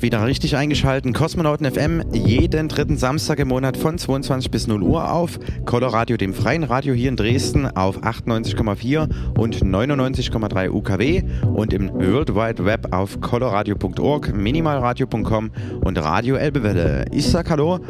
habt wieder richtig eingeschaltet. Kosmonauten FM jeden dritten Samstag im Monat von 22 bis 0 Uhr auf Coloradio, dem freien Radio hier in Dresden auf 98,4 und 99,3 UKW und im World Wide Web auf coloradio.org, minimalradio.com und Radio Elbewelle. Ich sag Hallo,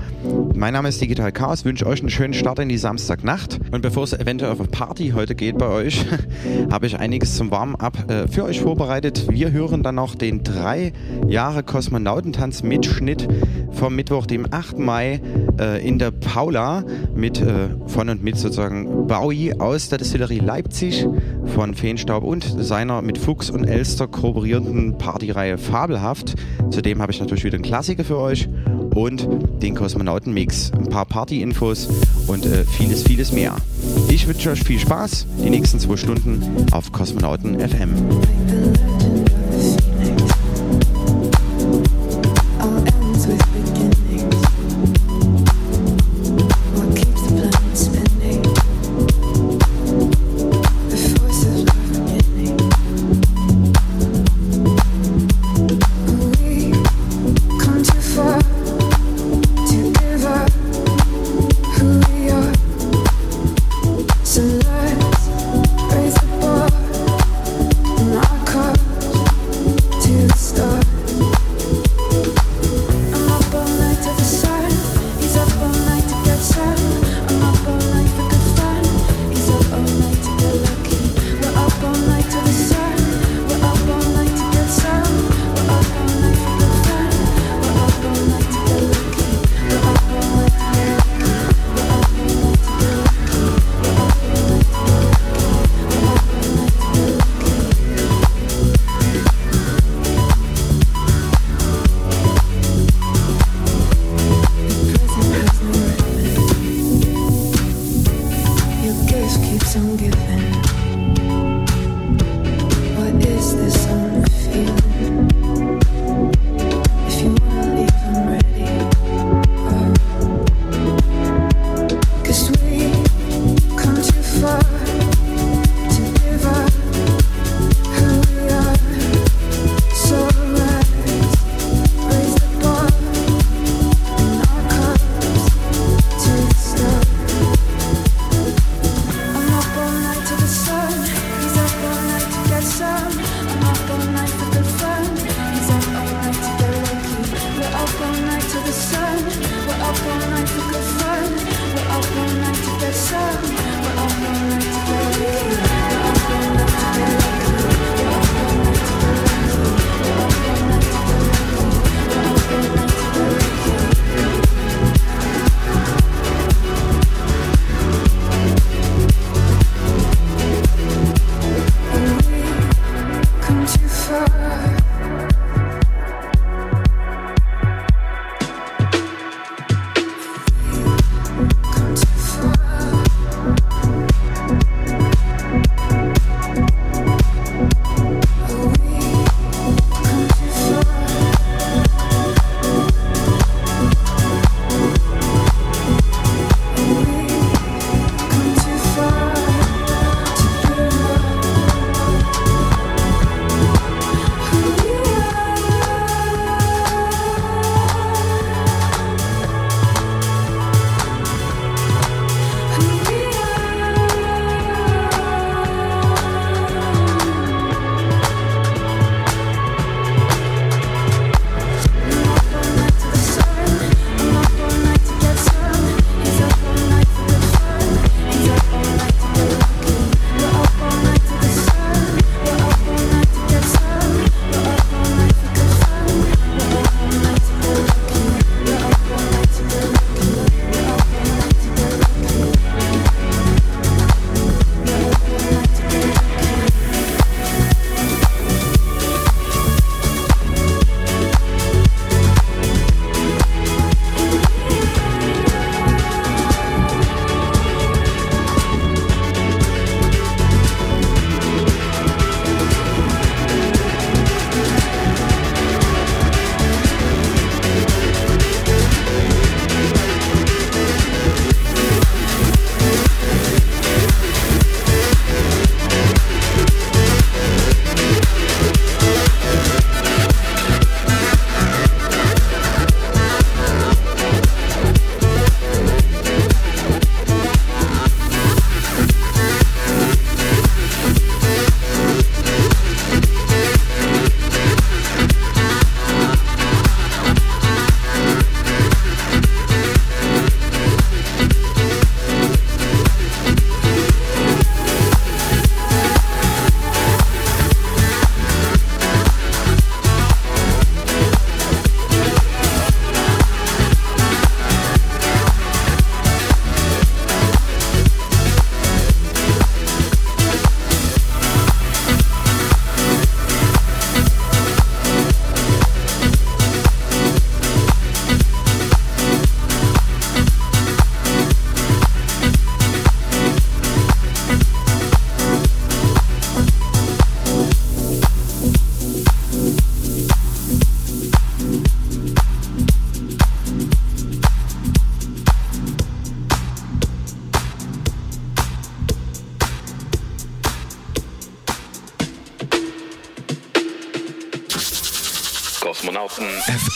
mein Name ist Digital Chaos, wünsche euch einen schönen Start in die Samstagnacht und bevor es eventuell auf eine Party heute geht bei euch, habe ich einiges zum Warm-up äh, für euch vorbereitet. Wir hören dann noch den drei Jahre Kosmonautentanz-Mitschnitt vom Mittwoch, dem 8. Mai äh, in der Paula mit äh, von und mit sozusagen Bowie aus der Distillerie Leipzig von Feenstaub und seiner mit Fuchs und Elster kooperierenden Partyreihe Fabelhaft. Zudem habe ich natürlich wieder einen Klassiker für euch und den Kosmonauten-Mix. Ein paar Party-Infos und äh, vieles, vieles mehr. Ich wünsche euch viel Spaß die nächsten zwei Stunden auf Kosmonauten FM.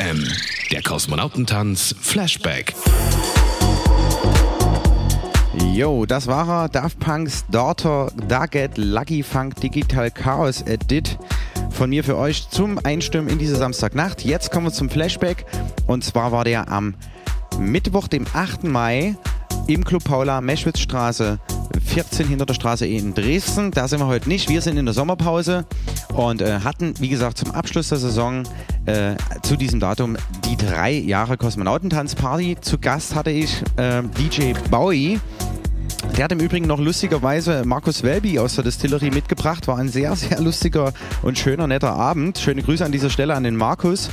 FM, der Kosmonautentanz Flashback. Yo, das war er, Daft Punk's Daughter Daggett Lucky Funk Digital Chaos Edit von mir für euch zum Einstimmen in diese Samstagnacht. Jetzt kommen wir zum Flashback und zwar war der am Mittwoch, dem 8. Mai im Club Paula, Meschwitzstraße 14 hinter der Straße in Dresden. Da sind wir heute nicht. Wir sind in der Sommerpause und äh, hatten, wie gesagt, zum Abschluss der Saison äh, zu diesem Datum die drei Jahre Kosmonautentanzparty. Zu Gast hatte ich äh, DJ Bowie. Der hat im Übrigen noch lustigerweise Markus Welby aus der Distillerie mitgebracht. War ein sehr, sehr lustiger und schöner, netter Abend. Schöne Grüße an dieser Stelle an den Markus.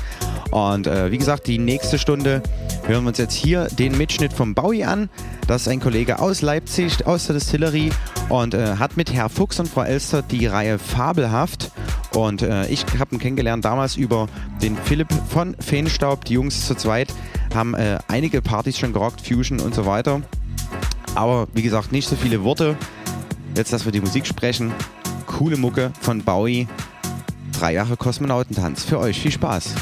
Und äh, wie gesagt, die nächste Stunde hören wir uns jetzt hier den Mitschnitt vom Bowie an. Das ist ein Kollege aus Leipzig, aus der Distillerie und äh, hat mit Herr Fuchs und Frau Elster die Reihe Fabelhaft. Und äh, ich habe ihn kennengelernt damals über den Philipp von Feenstaub. Die Jungs zu zweit haben äh, einige Partys schon gerockt, Fusion und so weiter. Aber wie gesagt, nicht so viele Worte. Jetzt, dass wir die Musik sprechen. Coole Mucke von Bowie. Drei Jahre Kosmonautentanz. Für euch viel Spaß.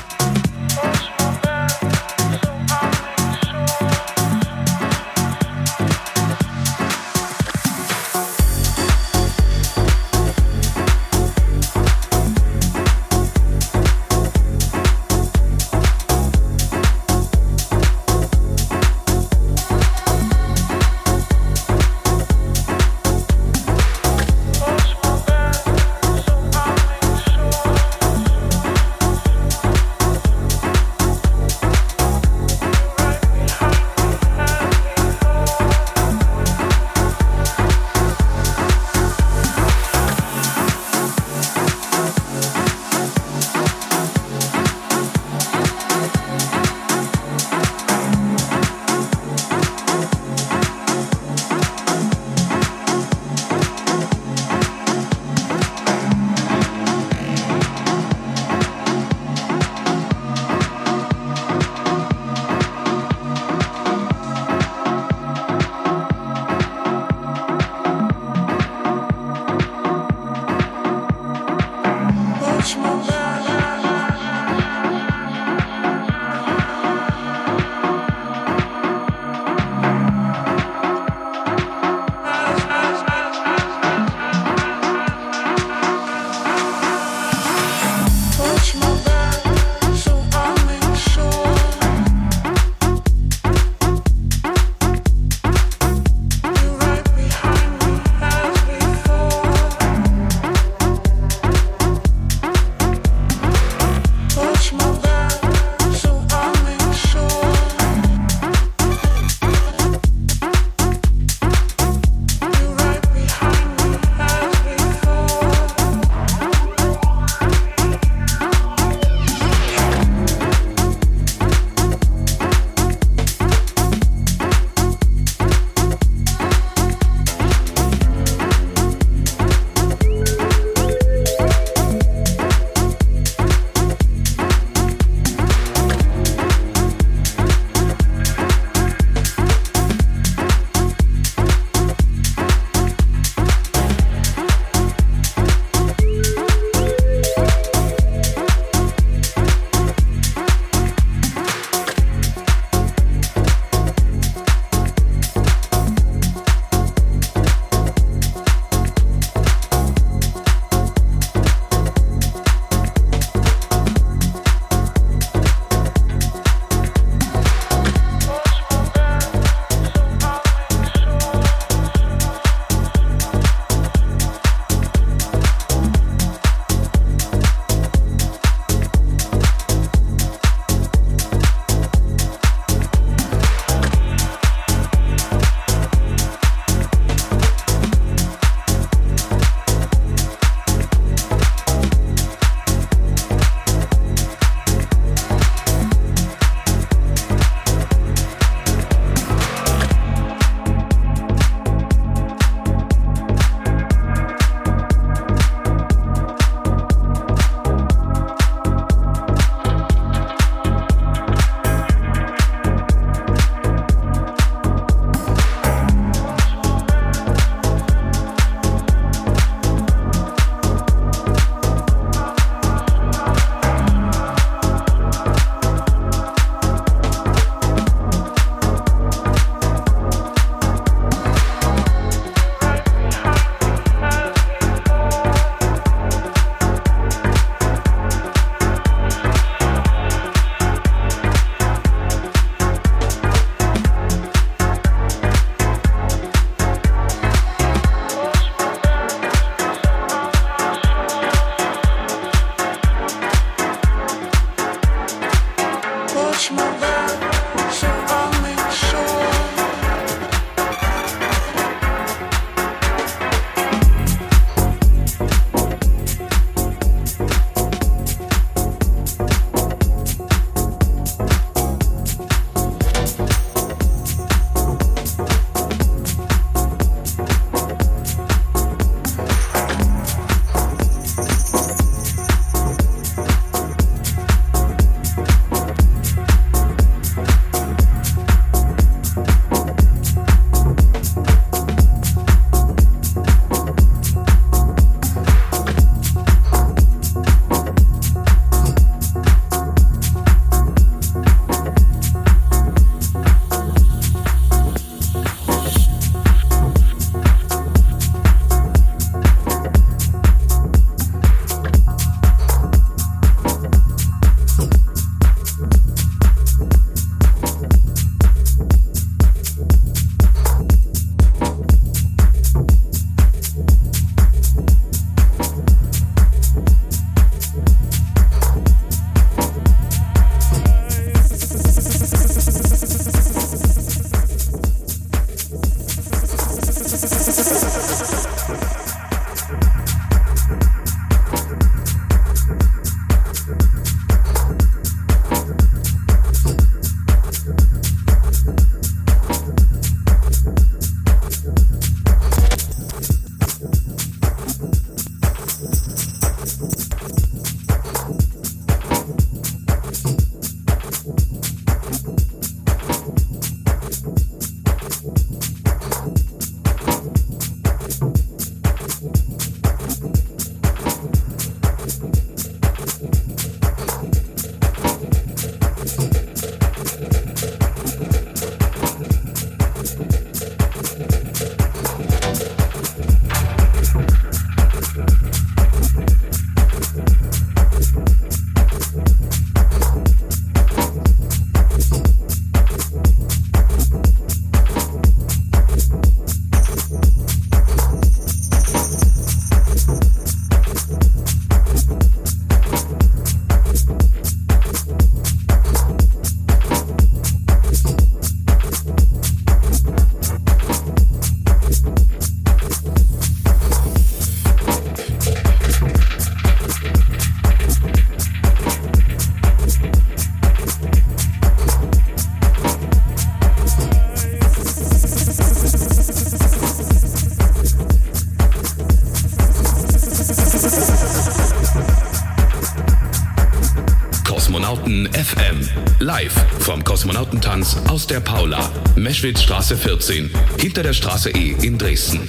Kosmonauten FM. Live vom Kosmonautentanz aus der Paula, Meschwitzstraße 14, hinter der Straße E in Dresden.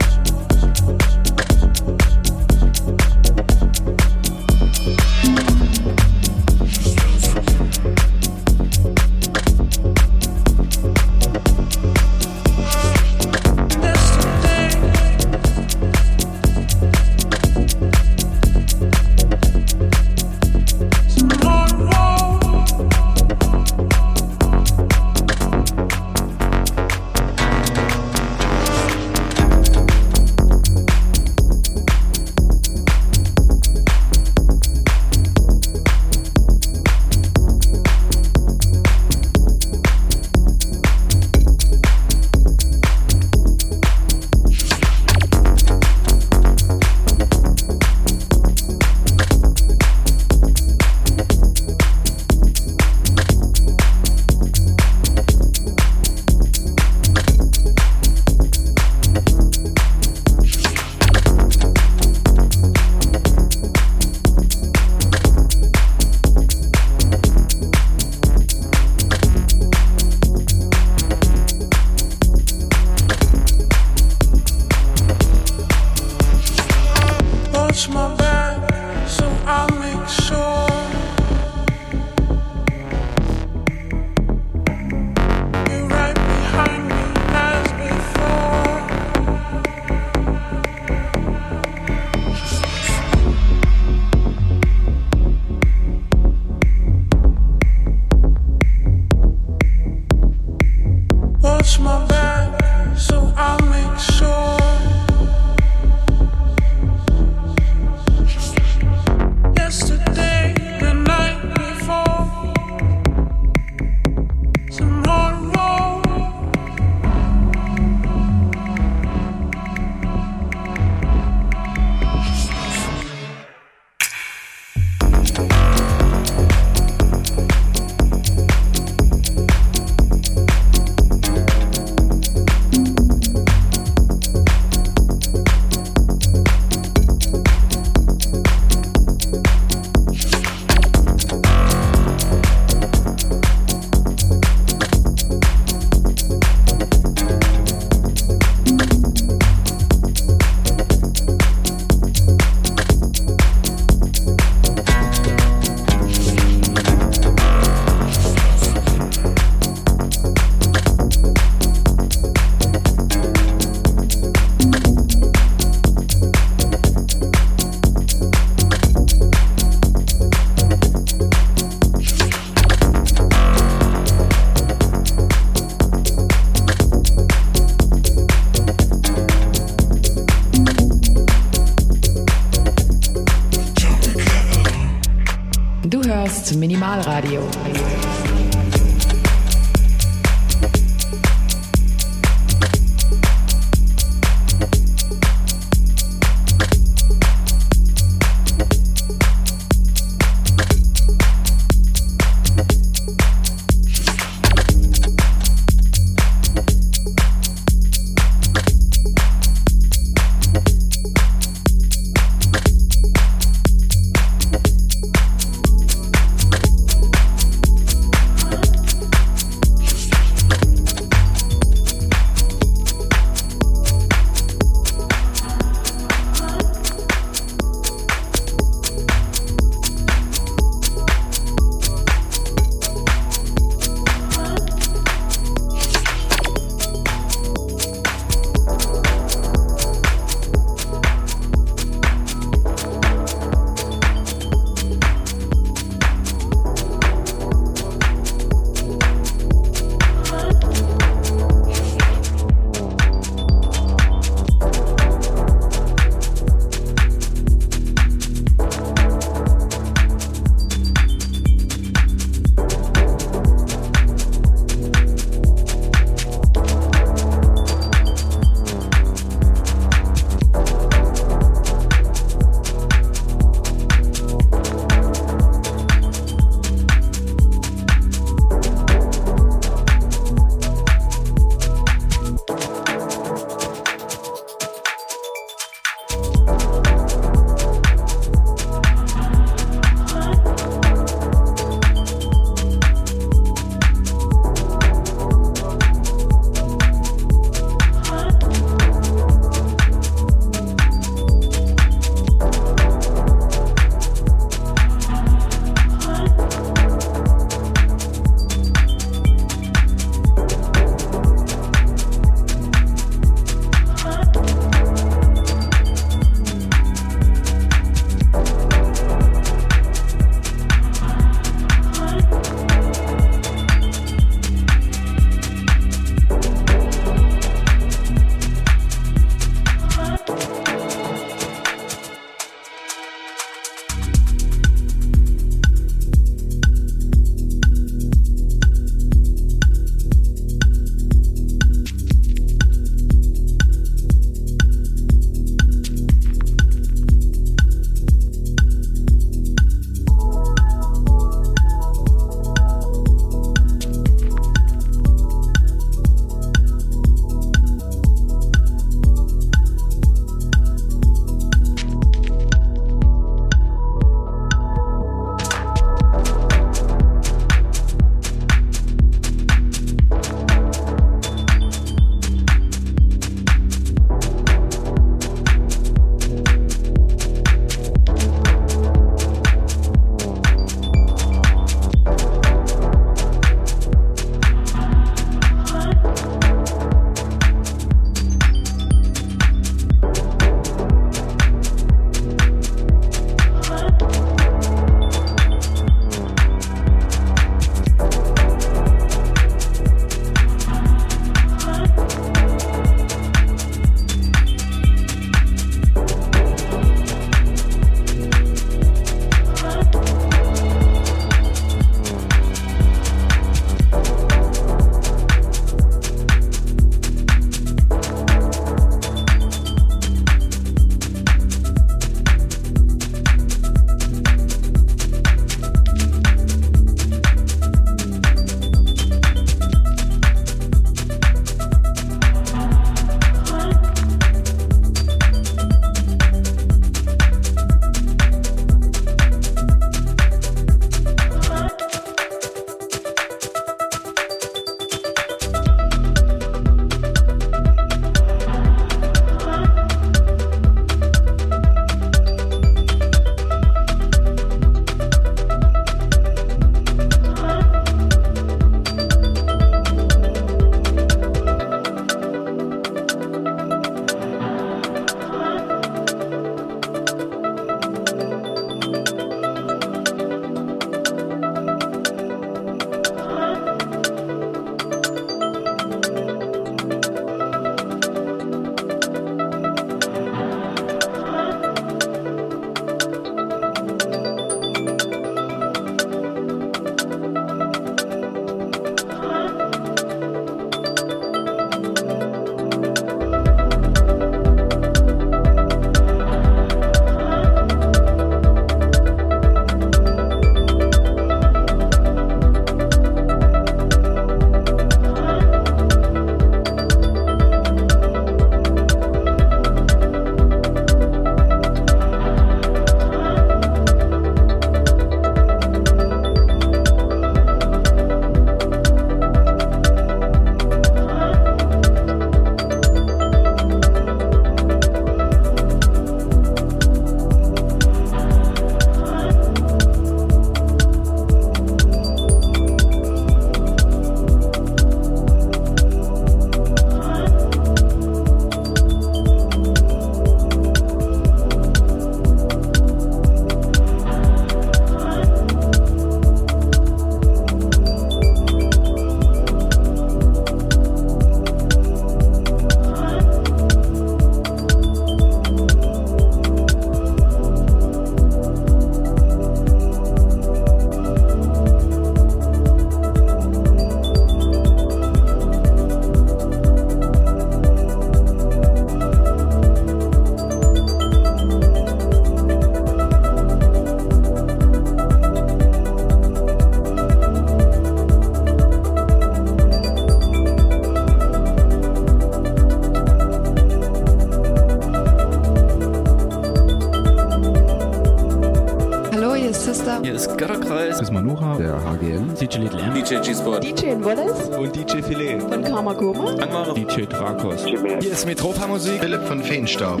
Schwester. Hier ist Götterkreis. Das ist Manuha. Der HGM. DJ Little M. DJ G-Sport. DJ Wallace. Und DJ Filet. Von Kamakoma. DJ Drakos. Hier ist Metropa Musik. Philipp von Feenstaub.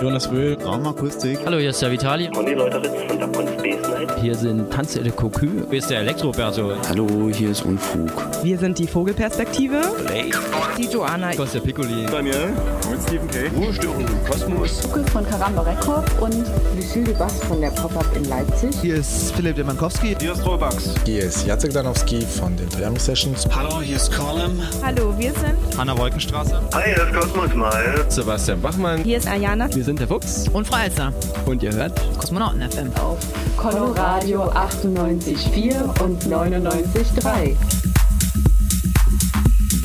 Jonas Wöhl. Raumakustik. Hallo, hier ist der Vitali. Conny Leuteritz von und Space Night. Hier sind Tanze de Cocu. Hier ist der Elektroberto. Hallo, hier ist Unfug. Wir sind die Vogelperspektive. Blake. Die Joana. Costa Piccoli. Daniel. Und Stephen K. Ruhestörung im Kosmos. Von Karamba Record und Lucille Bass von der Pop-Up in Leipzig. Hier ist Philipp Demankowski. Hier ist Robax. Hier ist Jacek Danowski von den Triami Sessions. Hallo, hier ist Colin. Hallo, wir sind Hanna Wolkenstraße. Hi, hier ist Kosmos Mal. Sebastian Bachmann. Hier ist Ayana. Wir sind der Fuchs. Und Frau Elster. Und ihr hört Kosmonauten FM. Auf Coloradio 98,4 und 99,3.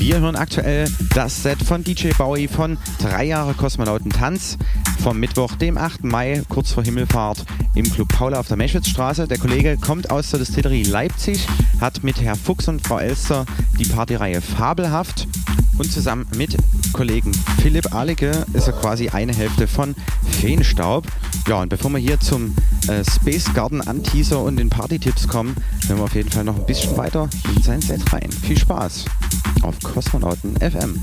Wir hören aktuell das Set von DJ Bowie von drei Jahre Kosmonautentanz vom Mittwoch, dem 8. Mai, kurz vor Himmelfahrt im Club Paula auf der Meschwitzstraße. Der Kollege kommt aus der Distillerie Leipzig, hat mit Herr Fuchs und Frau Elster die Partyreihe Fabelhaft und zusammen mit Kollegen Philipp Ahlige ist er quasi eine Hälfte von Feenstaub. Ja, und bevor wir hier zum äh, Space Garden Anteaser und den Party-Tipps kommen, hören wir auf jeden Fall noch ein bisschen weiter in sein Set rein. Viel Spaß auf Kosmonauten FM.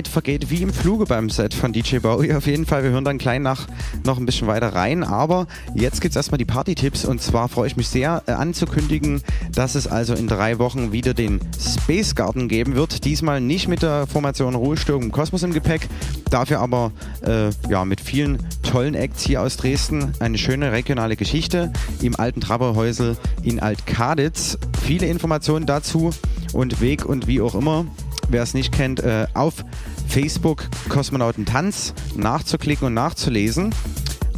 Zeit vergeht wie im Fluge beim Set von DJ Bowie auf jeden Fall. Wir hören dann klein nach noch ein bisschen weiter rein, aber jetzt gibt es erstmal die Party-Tipps und zwar freue ich mich sehr äh, anzukündigen, dass es also in drei Wochen wieder den Space Garden geben wird. Diesmal nicht mit der Formation Ruhestörung im Kosmos im Gepäck, dafür aber äh, ja, mit vielen tollen Acts hier aus Dresden. Eine schöne regionale Geschichte im alten Traberhäusel in Altkaditz. Viele Informationen dazu und Weg und wie auch immer wer es nicht kennt, äh, auf Facebook Kosmonautentanz nachzuklicken und nachzulesen.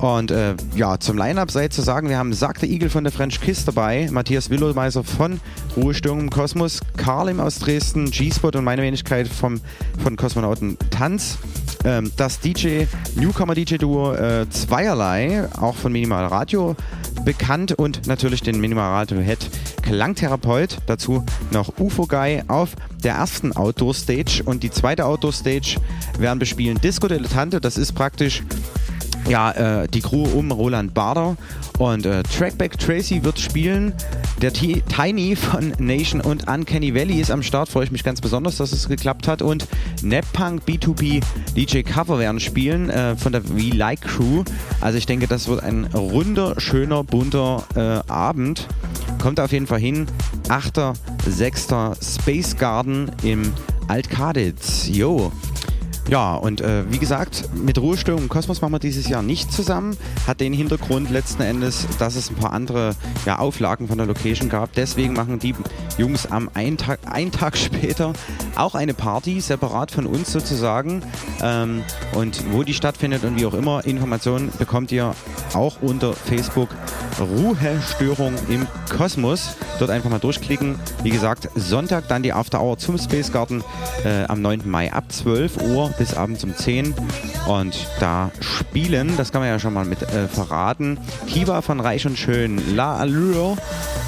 Und äh, ja, zum Line-Up sei zu sagen, wir haben Sack der Igel von der French Kiss dabei, Matthias Willowmeiser von Ruhestörung im Kosmos, Karlim aus Dresden, G-Spot und meine Wenigkeit vom, von Kosmonauten Tanz. Ähm, das DJ, Newcomer-DJ-Duo äh, Zweierlei, auch von Minimal Radio bekannt und natürlich den Minimal Radio-Head Klangtherapeut. Dazu noch UFO Guy auf der ersten Outdoor Stage und die zweite Outdoor Stage werden bespielen Disco Dilettante. Das ist praktisch ja, äh, die Crew um Roland Bader und äh, Trackback Tracy wird spielen. Der T Tiny von Nation und Uncanny Valley ist am Start. Freue ich mich ganz besonders, dass es geklappt hat. Und Neppunk B2B DJ Cover werden spielen äh, von der We Like Crew. Also ich denke, das wird ein runder, schöner, bunter äh, Abend. Kommt auf jeden Fall hin. 8.6. Space Garden im Altkaditz. Jo. Ja, und äh, wie gesagt, mit Ruhestörung im Kosmos machen wir dieses Jahr nicht zusammen. Hat den Hintergrund letzten Endes, dass es ein paar andere ja, Auflagen von der Location gab. Deswegen machen die Jungs am einen Tag, einen Tag später auch eine Party, separat von uns sozusagen. Ähm, und wo die stattfindet und wie auch immer, Informationen bekommt ihr auch unter Facebook Ruhestörung im Kosmos. Dort einfach mal durchklicken. Wie gesagt, Sonntag dann die After Hour zum Space Garden äh, am 9. Mai ab 12 Uhr bis abends um 10 und da spielen, das kann man ja schon mal mit äh, verraten, Kiva von Reich und Schön, La Allure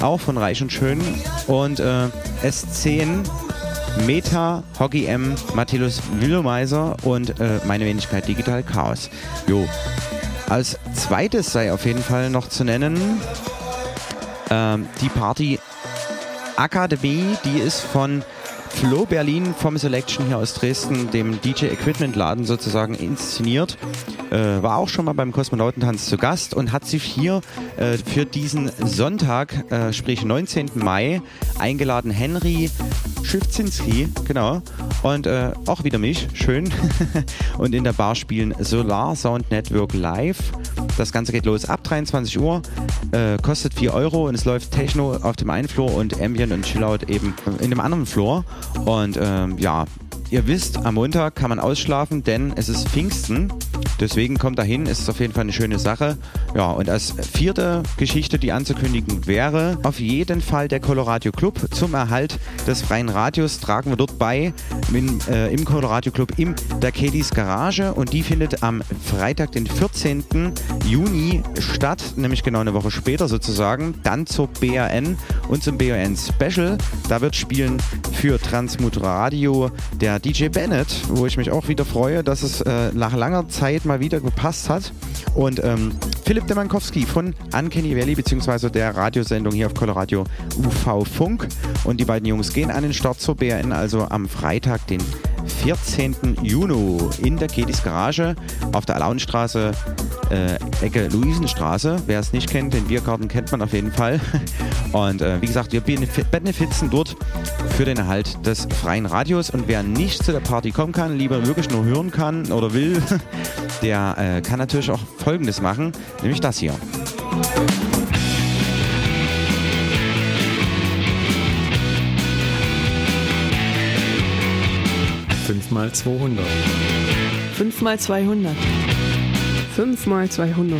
auch von Reich und Schön. Und äh, S10 Meta, Hockey M, Matthias Willomeiser und äh, meine Wenigkeit Digital Chaos. Jo. Als zweites sei auf jeden Fall noch zu nennen ähm, die Party Akademie, die ist von Flo Berlin vom Selection hier aus Dresden, dem DJ Equipment Laden sozusagen inszeniert. Äh, war auch schon mal beim Kosmonautentanz zu Gast und hat sich hier äh, für diesen Sonntag, äh, sprich 19. Mai, eingeladen Henry Schiffzinski, genau. Und äh, auch wieder mich, schön. und in der Bar spielen Solar Sound Network live. Das Ganze geht los ab 23 Uhr, äh, kostet 4 Euro und es läuft Techno auf dem einen Floor und Ambient und Chillout eben in dem anderen Floor. Und ähm, ja, ihr wisst, am Montag kann man ausschlafen, denn es ist Pfingsten. Deswegen kommt dahin, ist auf jeden Fall eine schöne Sache. Ja, und als vierte Geschichte, die anzukündigen wäre, auf jeden Fall der Colorado Club. Zum Erhalt des freien Radios tragen wir dort bei in, äh, im Colorado Club in der Katie's Garage und die findet am Freitag, den 14. Juni statt, nämlich genau eine Woche später sozusagen, dann zur BRN und zum BRN Special. Da wird spielen für Transmut Radio der DJ Bennett, wo ich mich auch wieder freue, dass es äh, nach langer Zeit mal wieder gepasst hat. Und ähm, Philipp Demankowski von Uncanny Valley beziehungsweise der Radiosendung hier auf Colorado UV Funk. Und die beiden Jungs gehen an den Start zur BRN, also am Freitag, den 14. Juni in der Kedis Garage auf der Alaunstraße, äh, Ecke Luisenstraße. Wer es nicht kennt, den Biergarten kennt man auf jeden Fall. Und äh, wie gesagt, wir benefizen dort für den Erhalt des freien Radios. Und wer nicht zu der Party kommen kann, lieber wirklich nur hören kann oder will, der äh, kann natürlich auch Folgendes machen, nämlich das hier. Fünf mal 200. Fünf mal 200. Fünf mal 200.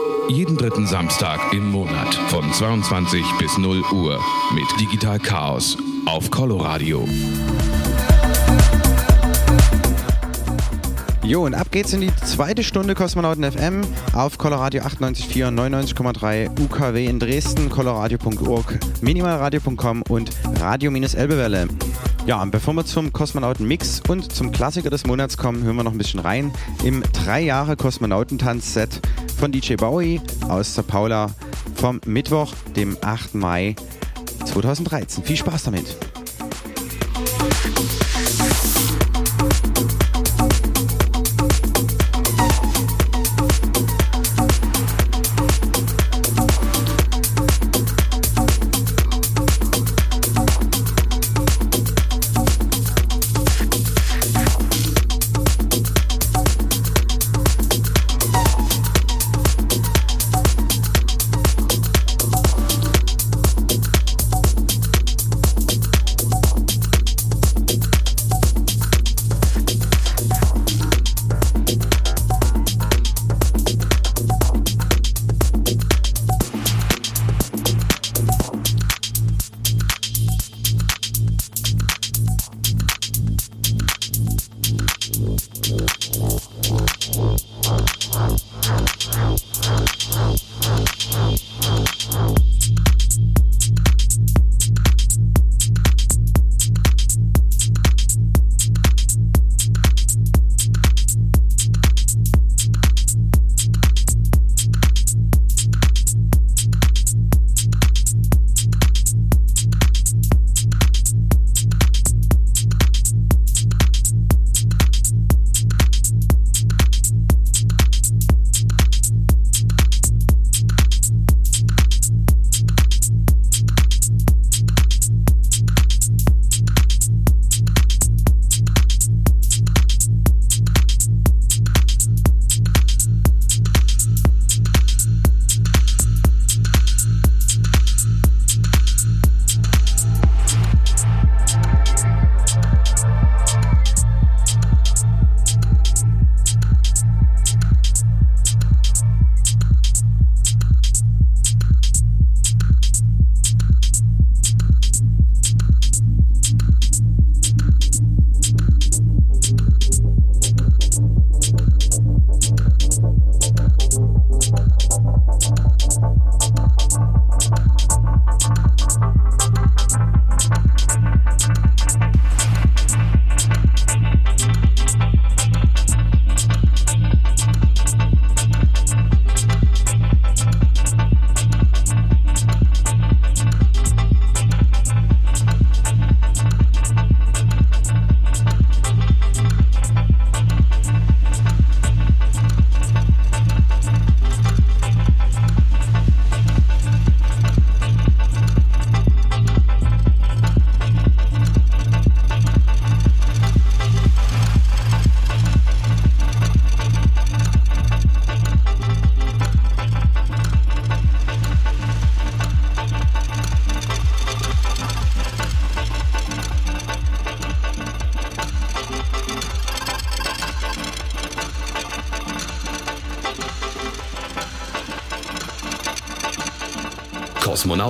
Jeden dritten Samstag im Monat von 22 bis 0 Uhr mit Digital Chaos auf Coloradio. Jo, und ab geht's in die zweite Stunde Kosmonauten FM auf Coloradio 98.4, 99,3 UKW in Dresden, coloradio.org, minimalradio.com und Radio-Elbewelle. Ja, und bevor wir zum Kosmonauten-Mix und zum Klassiker des Monats kommen, hören wir noch ein bisschen rein im drei Jahre Kosmonautentanz-Set von DJ Bowie aus der Paula vom Mittwoch, dem 8. Mai 2013. Viel Spaß damit!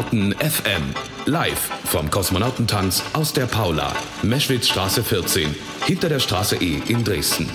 Kosmonauten FM. Live vom Kosmonautentanz aus der Paula, Meschwitzstraße 14, hinter der Straße E in Dresden.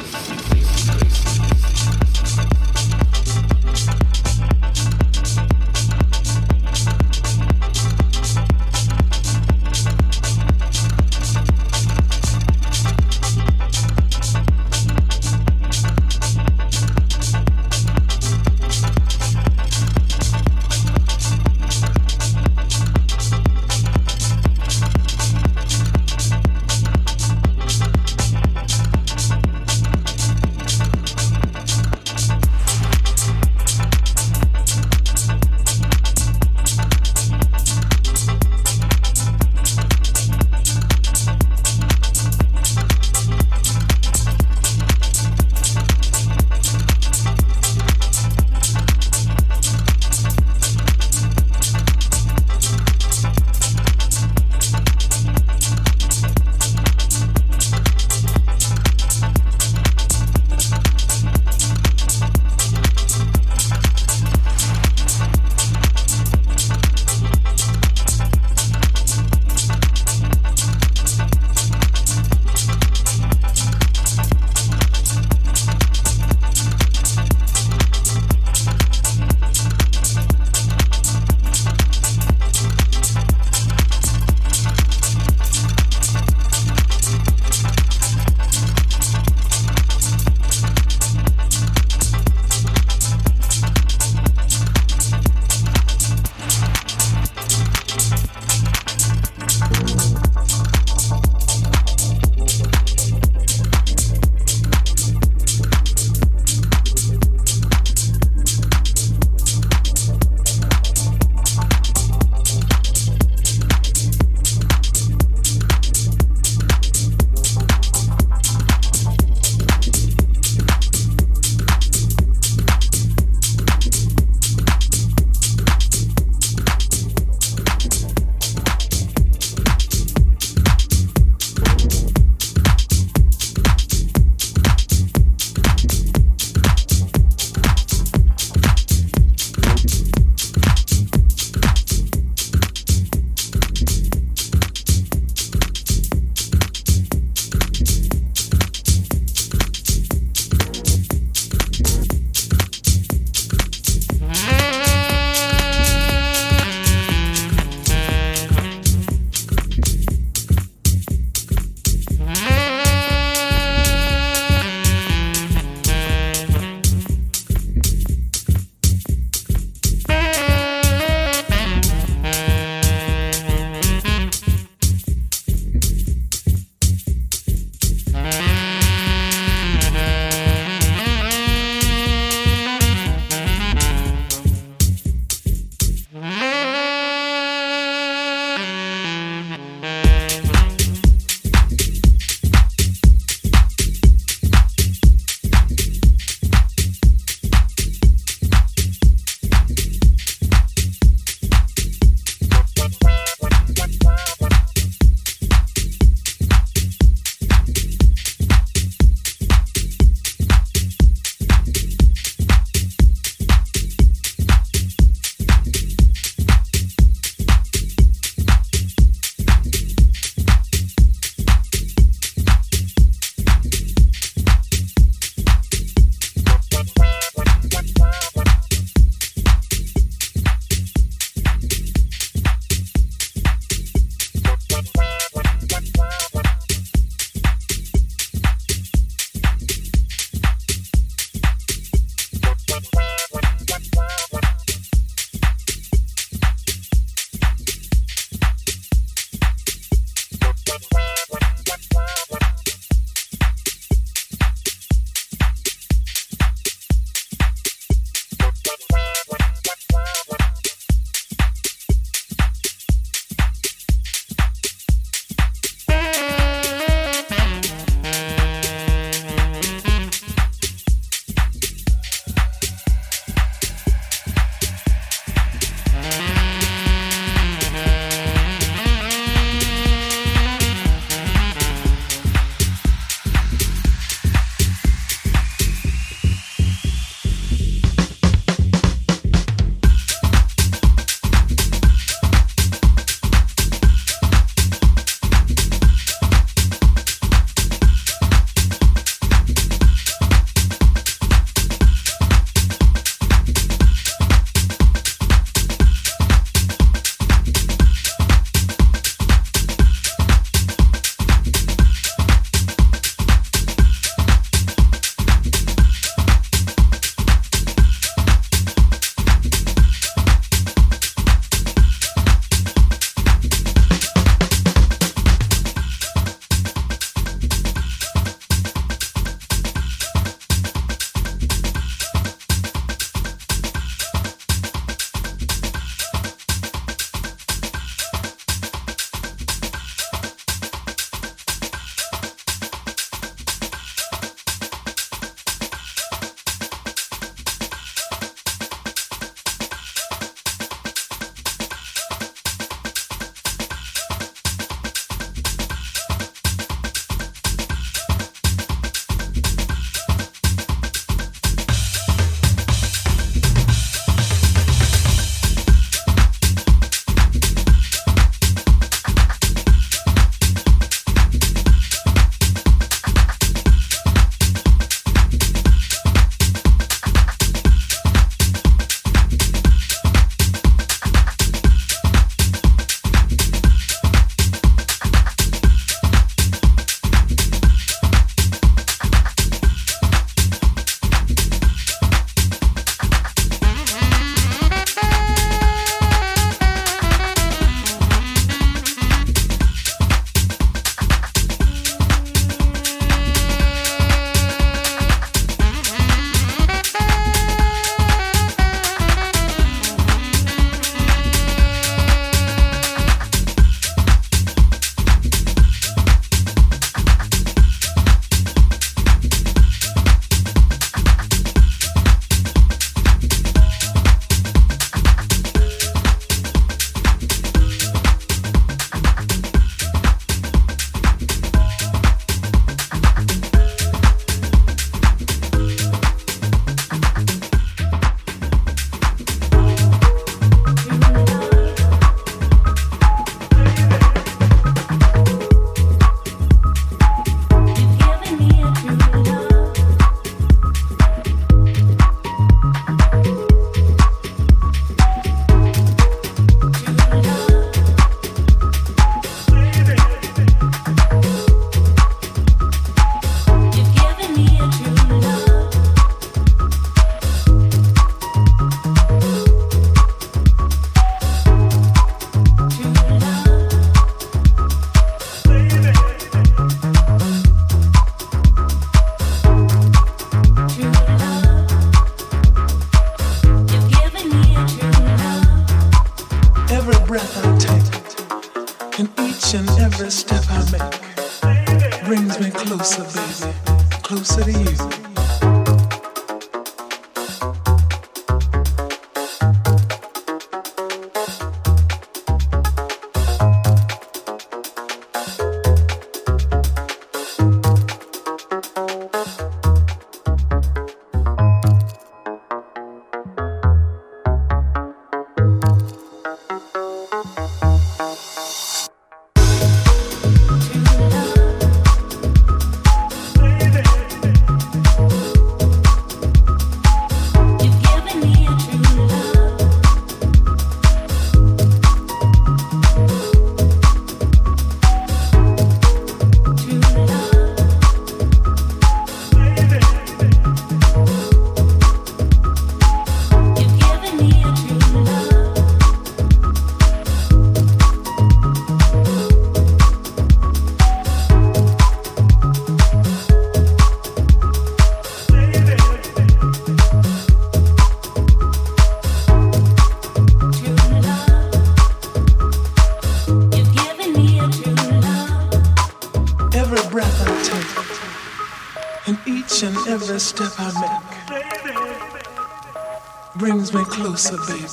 Baby.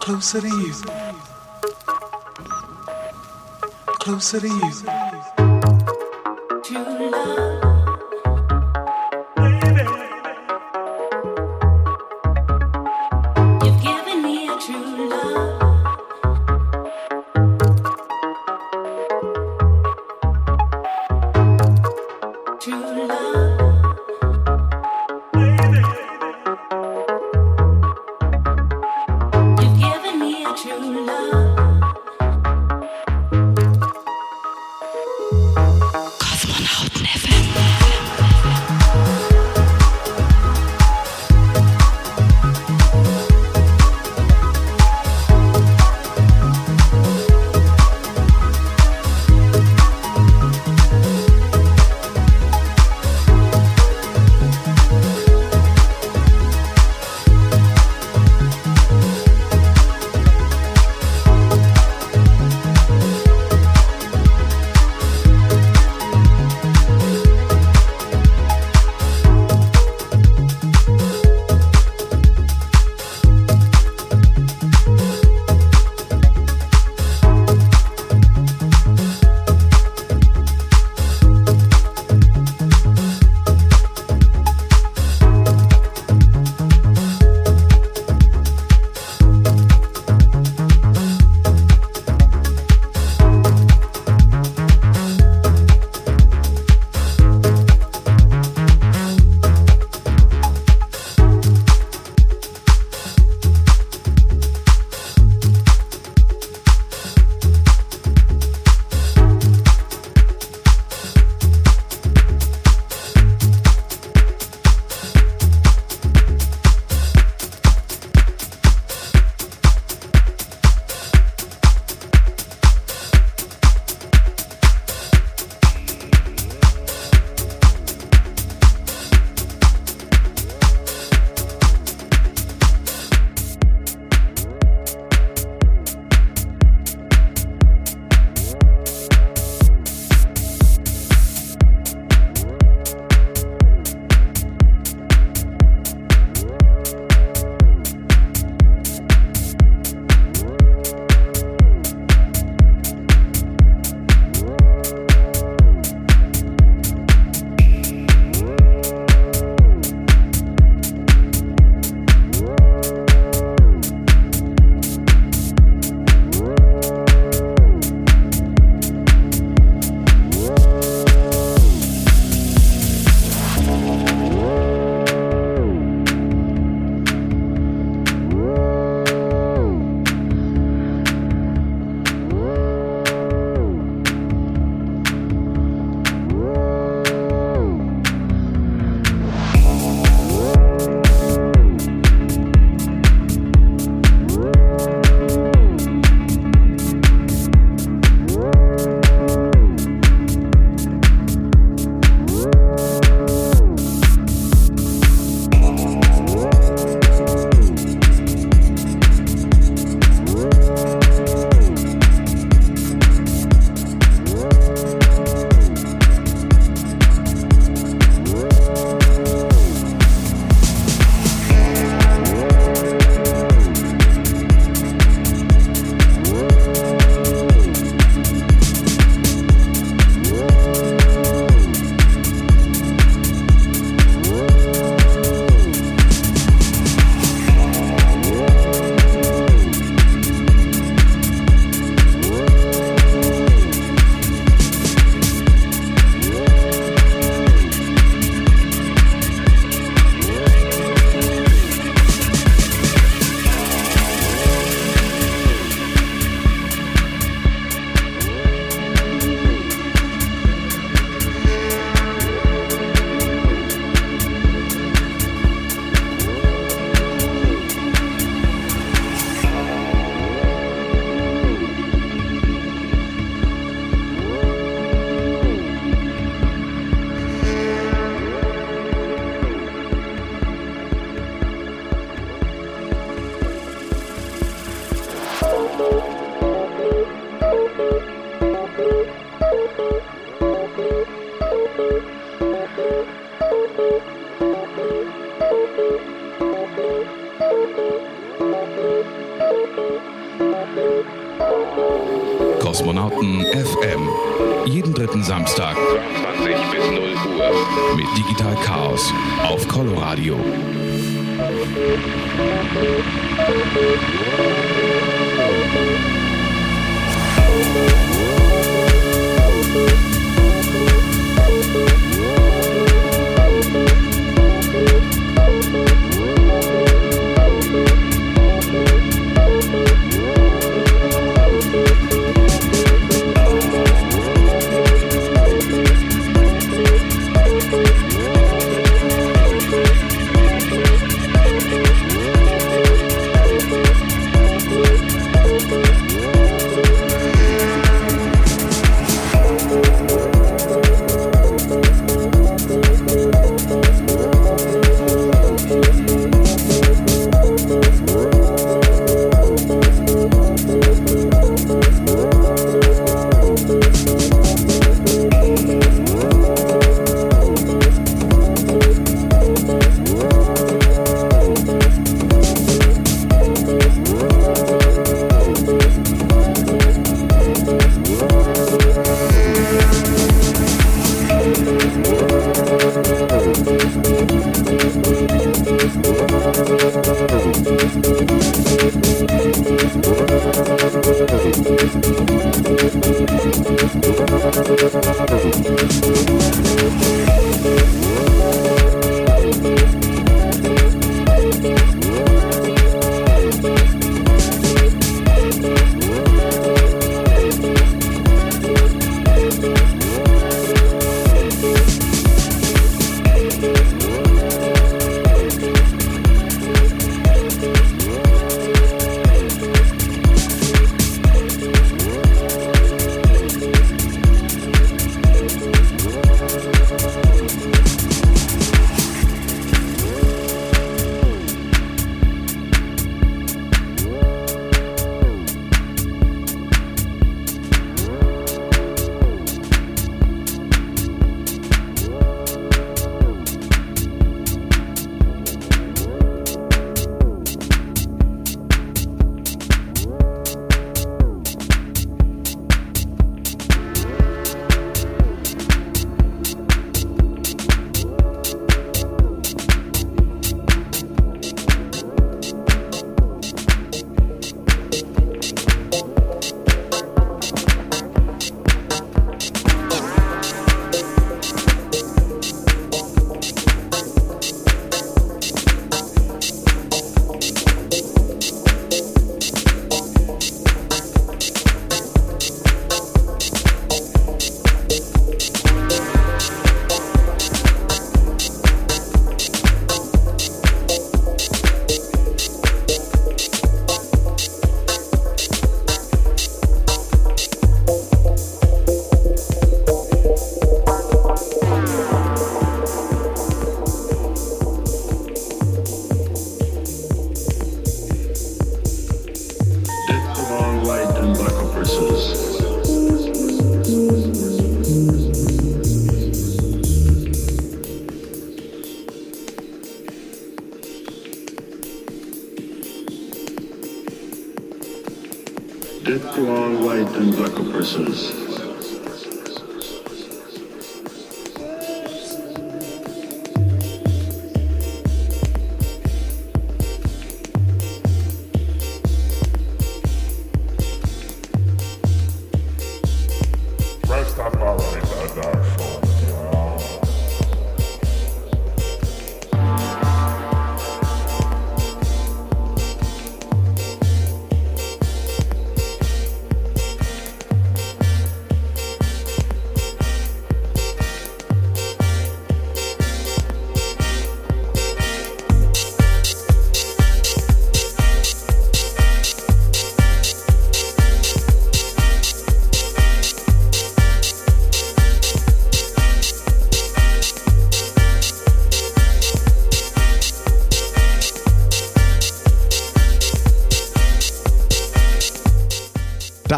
Closer to you. Closer to you. Kosmonauten FM.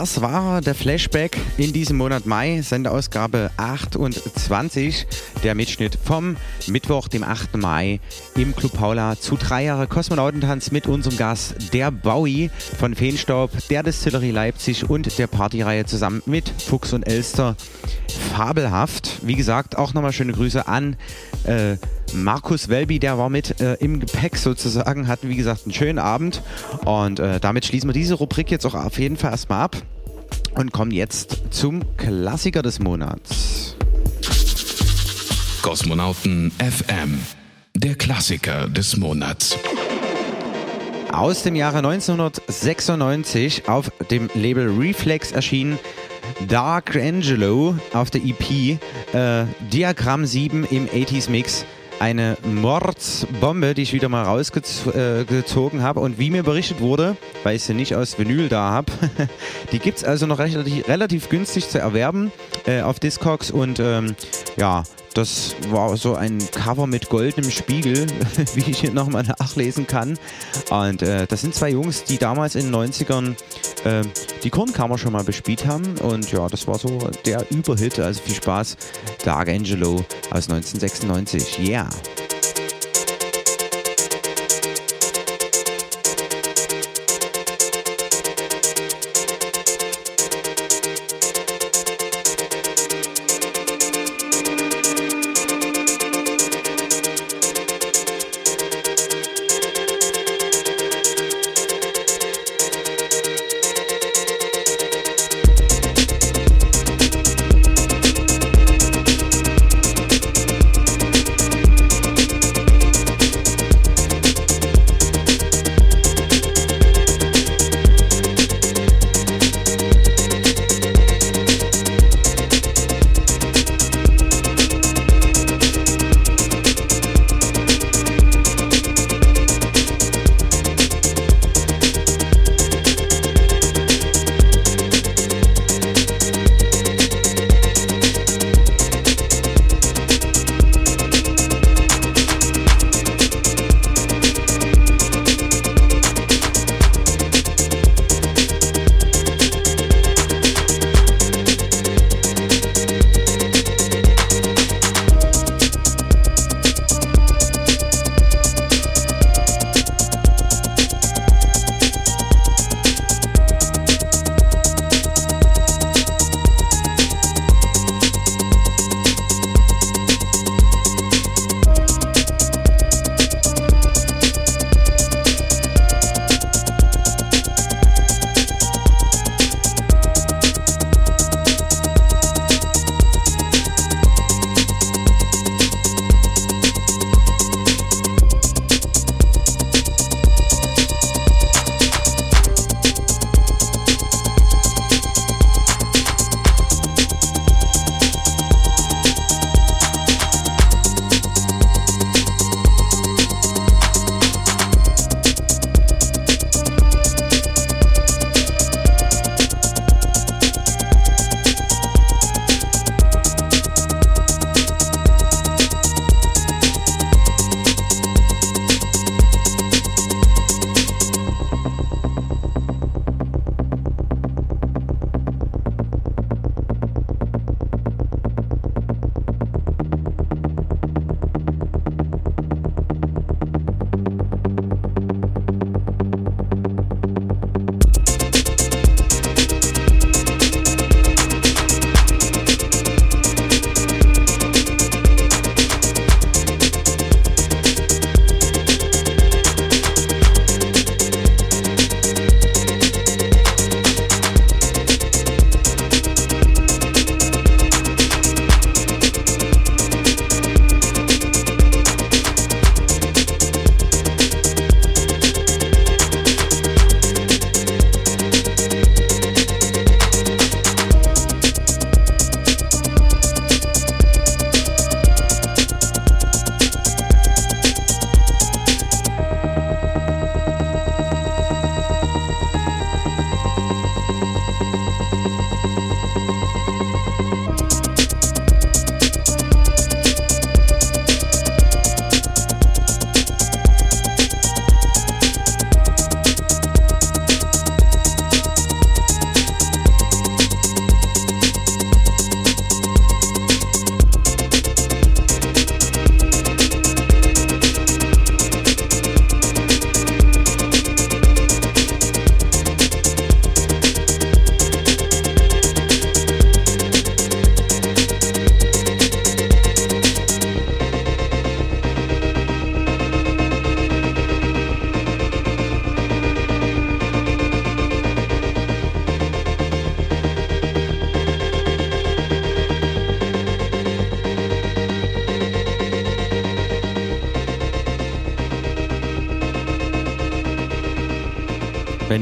Das war der Flashback in diesem Monat Mai, Sendeausgabe 28, der Mitschnitt vom Mittwoch, dem 8. Mai im Club Paula zu drei Jahre Kosmonautentanz mit unserem Gast, der Bowie von Feenstaub, der Distillerie Leipzig und der Partyreihe zusammen mit Fuchs und Elster. Fabelhaft. Wie gesagt, auch nochmal schöne Grüße an äh, Markus Welby, der war mit äh, im Gepäck sozusagen, hatten wie gesagt einen schönen Abend und äh, damit schließen wir diese Rubrik jetzt auch auf jeden Fall erstmal ab und kommen jetzt zum Klassiker des Monats. Kosmonauten FM, der Klassiker des Monats. Aus dem Jahre 1996 auf dem Label Reflex erschienen Dark Angelo auf der EP äh, Diagramm 7 im 80s Mix eine Mordsbombe, die ich wieder mal rausgezogen äh, habe. Und wie mir berichtet wurde, weil ich sie nicht aus Vinyl da habe, die gibt es also noch relativ, relativ günstig zu erwerben äh, auf Discogs. Und ähm, ja, das war so ein Cover mit goldenem Spiegel, wie ich hier nochmal nachlesen kann. Und äh, das sind zwei Jungs, die damals in den 90ern äh, die Kornkammer schon mal bespielt haben. Und ja, das war so der Überhit. Also viel Spaß. Dark Angelo aus 1996. Yeah.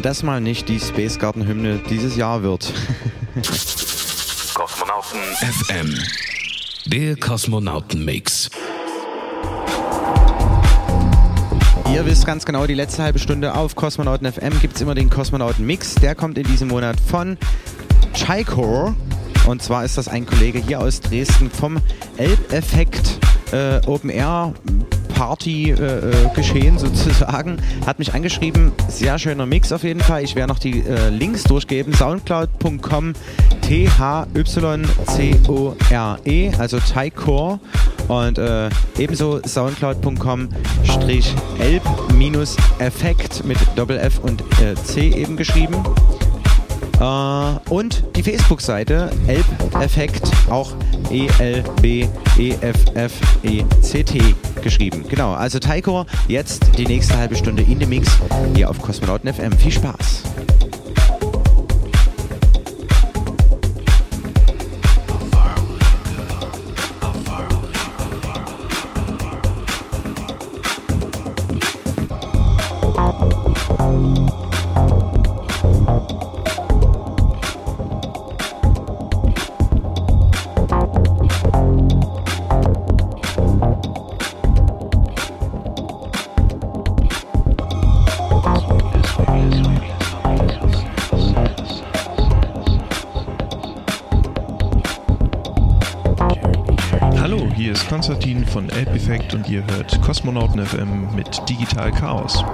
Wenn das mal nicht die Space Garden Hymne dieses Jahr wird. Kosmonauten FM. Der Kosmonauten-Mix. Ihr wisst ganz genau, die letzte halbe Stunde auf Kosmonauten FM gibt es immer den Kosmonauten Mix. Der kommt in diesem Monat von Chaikor. Und zwar ist das ein Kollege hier aus Dresden vom Elbeffekt äh, Open Air Party äh, äh, geschehen sozusagen. Hat mich angeschrieben, sehr schöner Mix auf jeden Fall. Ich werde noch die äh, Links durchgeben. Soundcloud.com T-H-Y-C-O-R-E, also Tycore. Und äh, ebenso soundcloud.com strich elb-effekt mit Doppel-F und äh, C eben geschrieben. Uh, und die Facebook-Seite Elb-Effekt, auch E-L-B-E-F-F-E-C-T geschrieben. Genau, also Taiko, jetzt die nächste halbe Stunde in dem Mix hier auf Kosmonauten FM. Viel Spaß! Von Elbeffekt und ihr hört Kosmonauten FM mit Digital Chaos.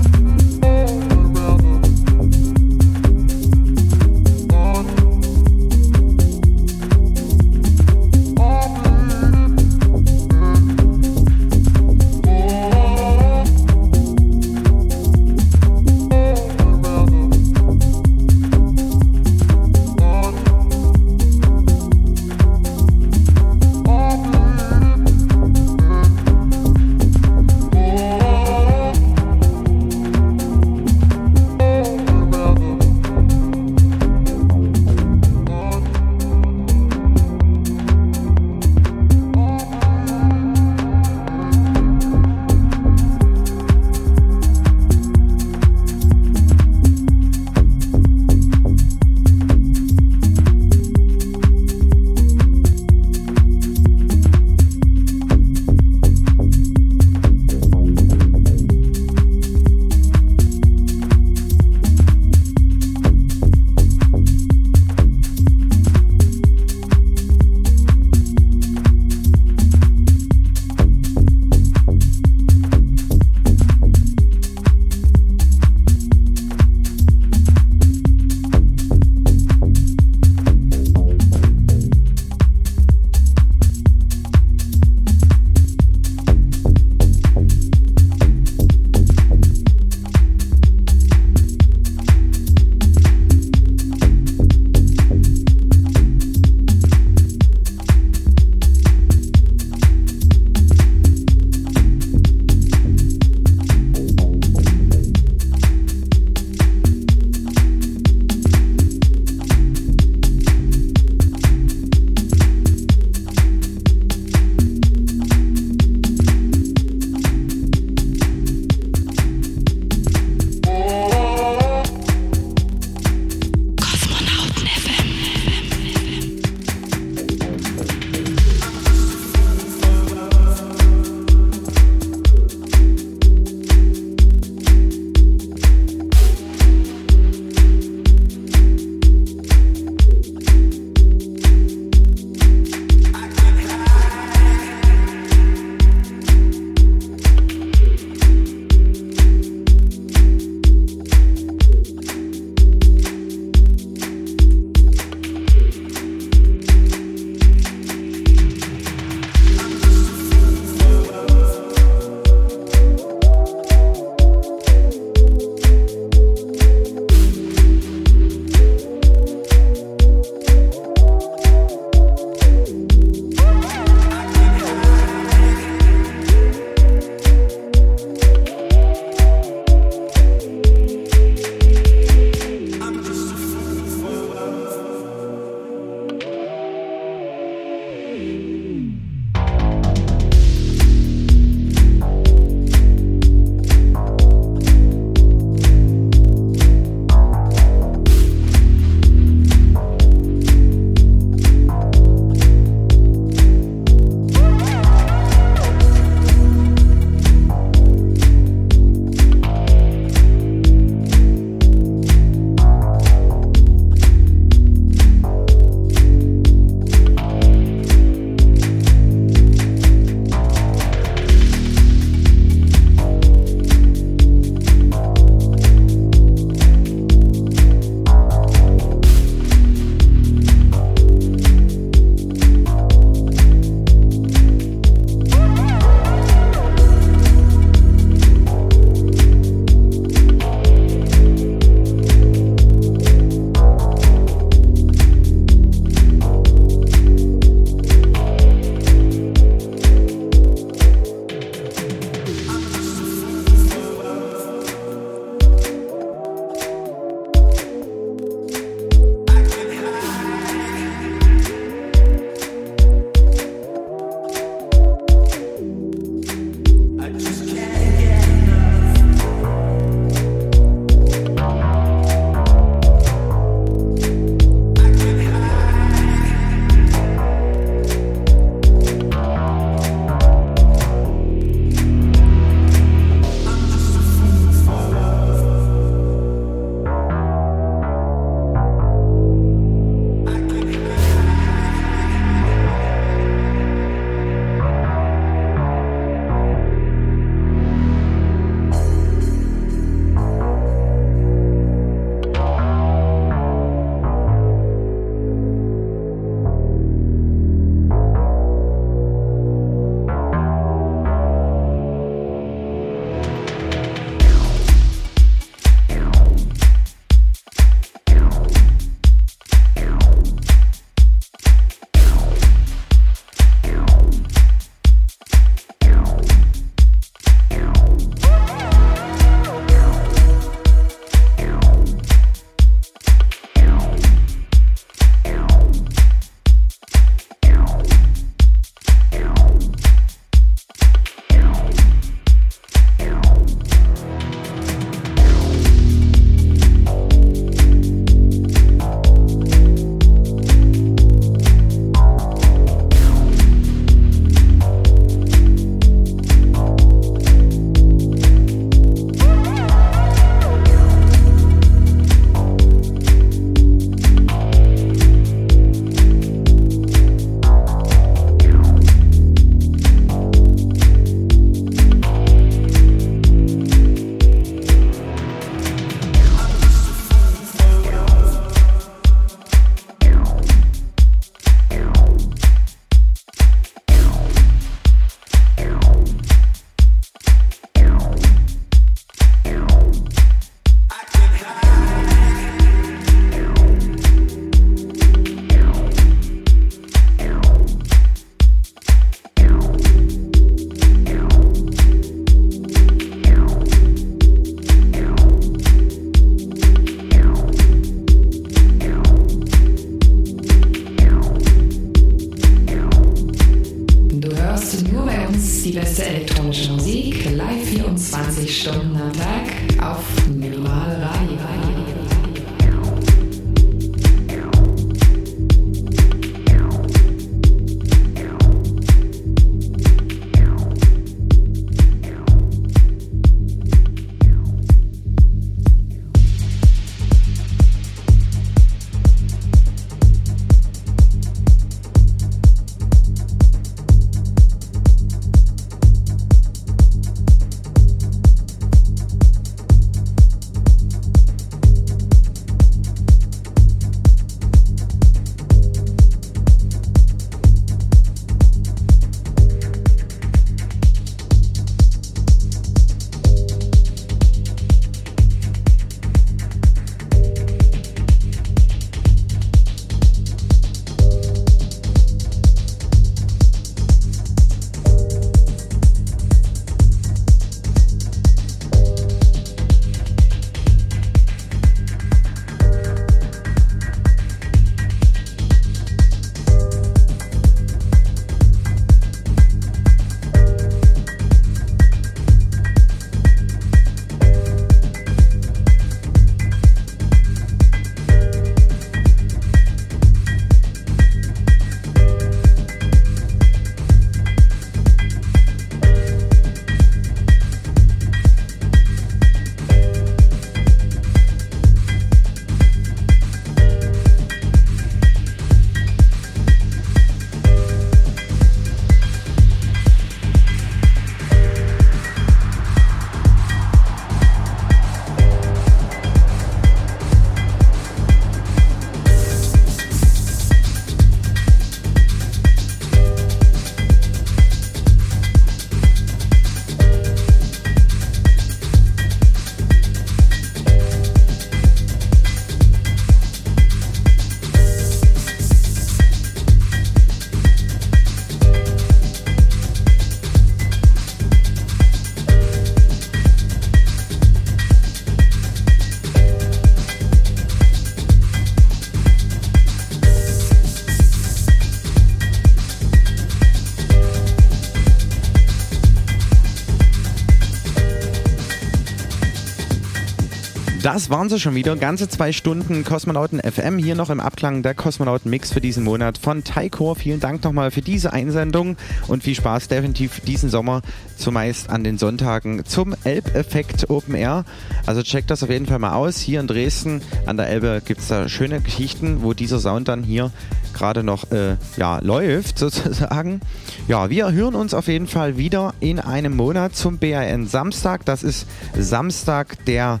Das waren sie schon wieder. Ganze zwei Stunden Kosmonauten FM hier noch im Abklang der Kosmonauten Mix für diesen Monat von Taikor. Vielen Dank nochmal für diese Einsendung und viel Spaß definitiv diesen Sommer zumeist an den Sonntagen zum Elbeffekt Open Air. Also checkt das auf jeden Fall mal aus. Hier in Dresden an der Elbe gibt es da schöne Geschichten, wo dieser Sound dann hier gerade noch äh, ja, läuft sozusagen. Ja, wir hören uns auf jeden Fall wieder in einem Monat zum BAN Samstag. Das ist Samstag, der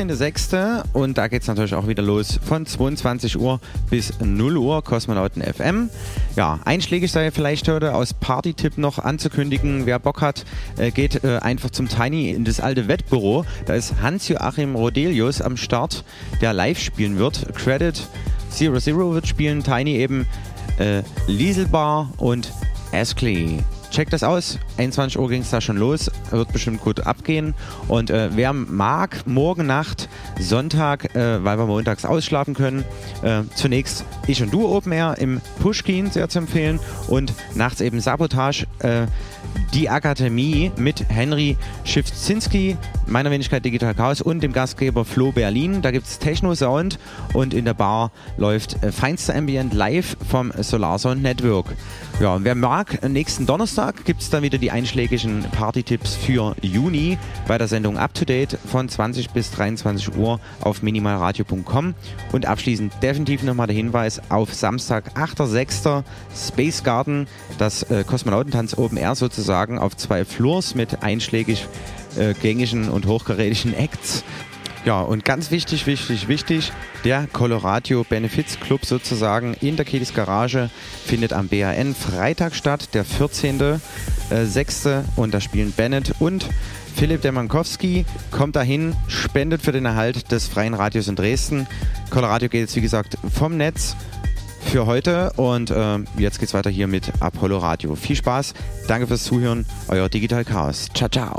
15.06. Und da geht es natürlich auch wieder los von 22 Uhr bis 0 Uhr Kosmonauten FM. Ja, einschlägig sei vielleicht heute aus Party-Tipp noch anzukündigen. Wer Bock hat, äh, geht äh, einfach zum Tiny in das alte Wettbüro. Da ist Hans-Joachim Rodelius am Start, der live spielen wird. Credit Zero Zero wird spielen, Tiny eben, äh, Lieselbar und Askley. Checkt das aus. 21 Uhr ging es da schon los. Wird bestimmt gut abgehen. Und äh, wer mag, morgen Nacht, Sonntag, äh, weil wir montags ausschlafen können, äh, zunächst ich und du Open Air im Pushkin sehr zu empfehlen. Und nachts eben Sabotage. Äh, die Akademie mit Henry Schiffzinski, meiner Wenigkeit Digital Chaos und dem Gastgeber Flo Berlin. Da gibt es Techno-Sound und in der Bar läuft äh, feinster Ambient live vom Solar Sound Network. Ja, und wer mag, nächsten Donnerstag gibt es dann wieder die einschlägigen Party-Tipps für Juni bei der Sendung Up to Date von 20 bis 23 Uhr auf minimalradio.com. Und abschließend definitiv nochmal der Hinweis auf Samstag, 8.6. Space Garden, das äh, Kosmonautentanz Open Air sozusagen auf zwei Floors mit einschlägig äh, gängigen und hochkarätigen Acts. Ja, und ganz wichtig, wichtig, wichtig, der Colorado Benefits Club sozusagen in der Kedis Garage findet am BAN Freitag statt, der 14.06. Äh, und da spielen Bennett und Philipp Demankowski kommt dahin, spendet für den Erhalt des freien Radios in Dresden. Colorado geht jetzt, wie gesagt, vom Netz für heute und äh, jetzt geht's weiter hier mit Apollo Radio. Viel Spaß, danke fürs Zuhören, euer Digital Chaos. Ciao, ciao.